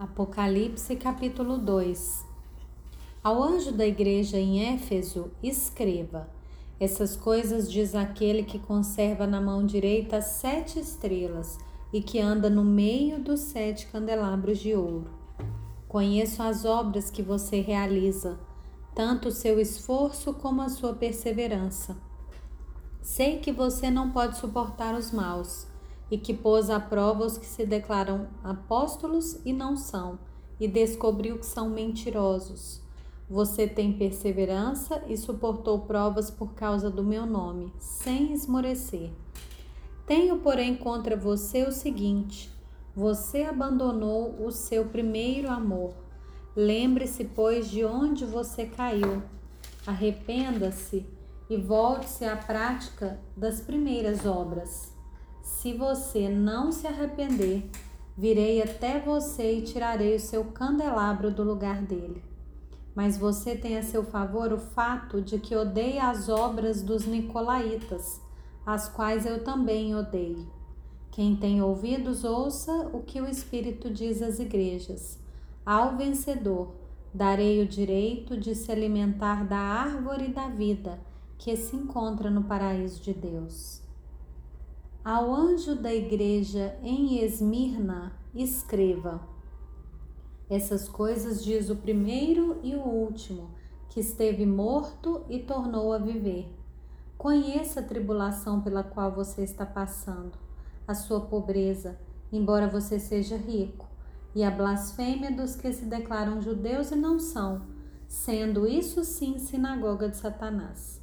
Apocalipse capítulo 2 Ao anjo da igreja em Éfeso, escreva: Essas coisas diz aquele que conserva na mão direita sete estrelas e que anda no meio dos sete candelabros de ouro. Conheço as obras que você realiza, tanto o seu esforço como a sua perseverança. Sei que você não pode suportar os maus e que pôs à prova os que se declaram apóstolos e não são, e descobriu que são mentirosos. Você tem perseverança e suportou provas por causa do meu nome, sem esmorecer. Tenho, porém, contra você o seguinte: você abandonou o seu primeiro amor. Lembre-se, pois, de onde você caiu. Arrependa-se e volte-se à prática das primeiras obras. Se você não se arrepender, virei até você e tirarei o seu candelabro do lugar dele. Mas você tem a seu favor o fato de que odeia as obras dos nicolaítas, as quais eu também odeio. Quem tem ouvidos, ouça o que o Espírito diz às igrejas. Ao vencedor, darei o direito de se alimentar da árvore da vida que se encontra no paraíso de Deus. Ao anjo da igreja em Esmirna, escreva: Essas coisas diz o primeiro e o último, que esteve morto e tornou a viver. Conheça a tribulação pela qual você está passando, a sua pobreza, embora você seja rico, e a blasfêmia dos que se declaram judeus e não são, sendo isso sim sinagoga de Satanás.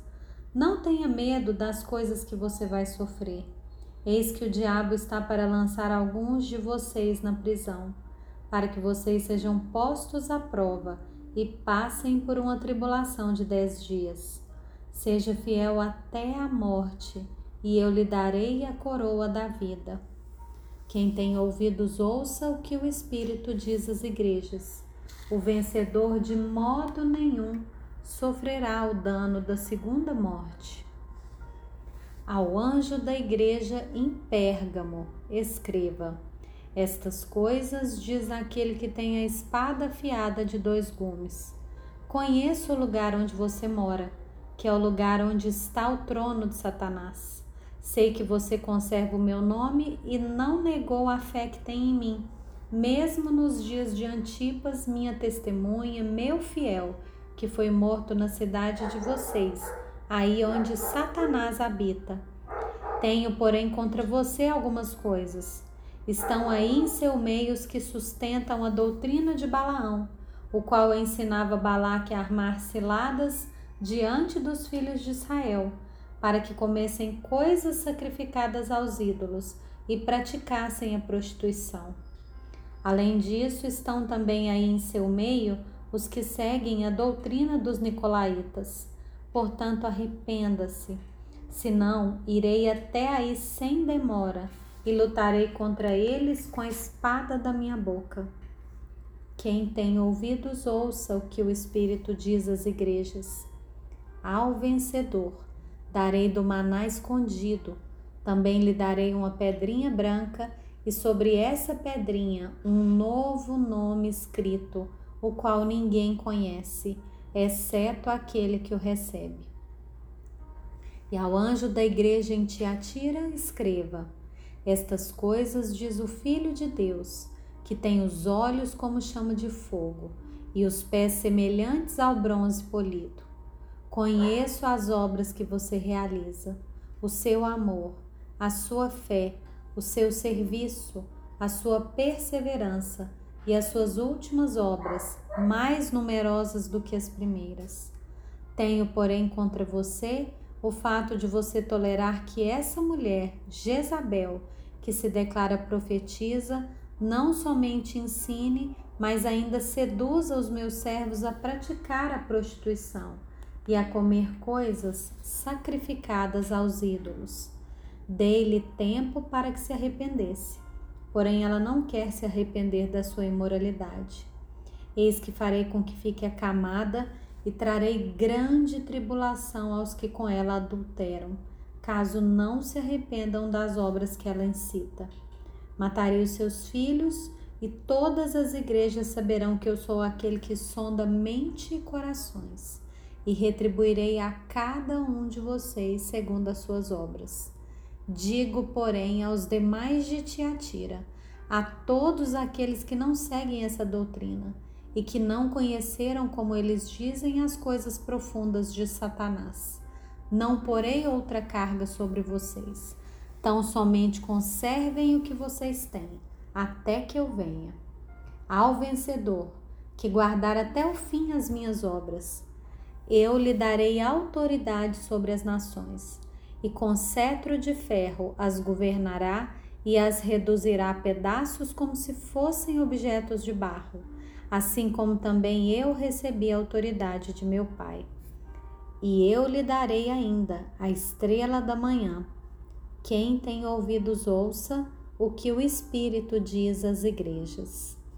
Não tenha medo das coisas que você vai sofrer Eis que o diabo está para lançar alguns de vocês na prisão, para que vocês sejam postos à prova e passem por uma tribulação de dez dias. Seja fiel até a morte, e eu lhe darei a coroa da vida. Quem tem ouvidos, ouça o que o Espírito diz às igrejas. O vencedor de modo nenhum sofrerá o dano da segunda morte. Ao anjo da igreja em Pérgamo, escreva: Estas coisas diz aquele que tem a espada afiada de dois gumes. Conheço o lugar onde você mora, que é o lugar onde está o trono de Satanás. Sei que você conserva o meu nome e não negou a fé que tem em mim, mesmo nos dias de Antipas, minha testemunha, meu fiel, que foi morto na cidade de vocês aí onde Satanás habita. Tenho, porém, contra você algumas coisas. Estão aí em seu meio os que sustentam a doutrina de Balaão, o qual ensinava Balaque a armar ciladas diante dos filhos de Israel, para que comessem coisas sacrificadas aos ídolos e praticassem a prostituição. Além disso, estão também aí em seu meio os que seguem a doutrina dos nicolaítas Portanto, arrependa-se, senão irei até aí sem demora e lutarei contra eles com a espada da minha boca. Quem tem ouvidos, ouça o que o Espírito diz às igrejas. Ao vencedor, darei do maná escondido, também lhe darei uma pedrinha branca, e sobre essa pedrinha um novo nome escrito, o qual ninguém conhece exceto aquele que o recebe. E ao anjo da igreja em Tiatira, escreva: Estas coisas diz o Filho de Deus, que tem os olhos como chama de fogo e os pés semelhantes ao bronze polido. Conheço as obras que você realiza, o seu amor, a sua fé, o seu serviço, a sua perseverança e as suas últimas obras, mais numerosas do que as primeiras. Tenho, porém, contra você o fato de você tolerar que essa mulher, Jezabel, que se declara profetiza, não somente ensine, mas ainda seduza os meus servos a praticar a prostituição e a comer coisas sacrificadas aos ídolos. Dei-lhe tempo para que se arrependesse porém ela não quer se arrepender da sua imoralidade. Eis que farei com que fique acamada e trarei grande tribulação aos que com ela adulteram, caso não se arrependam das obras que ela incita. Matarei os seus filhos e todas as igrejas saberão que eu sou aquele que sonda mente e corações, e retribuirei a cada um de vocês segundo as suas obras. Digo, porém, aos demais de Tiatira, a todos aqueles que não seguem essa doutrina e que não conheceram, como eles dizem, as coisas profundas de Satanás. Não porei outra carga sobre vocês. Tão somente conservem o que vocês têm até que eu venha. Ao vencedor, que guardar até o fim as minhas obras, eu lhe darei autoridade sobre as nações, e com cetro de ferro as governará e as reduzirá a pedaços como se fossem objetos de barro, assim como também eu recebi a autoridade de meu Pai. E eu lhe darei ainda a estrela da manhã. Quem tem ouvidos, ouça o que o Espírito diz às igrejas.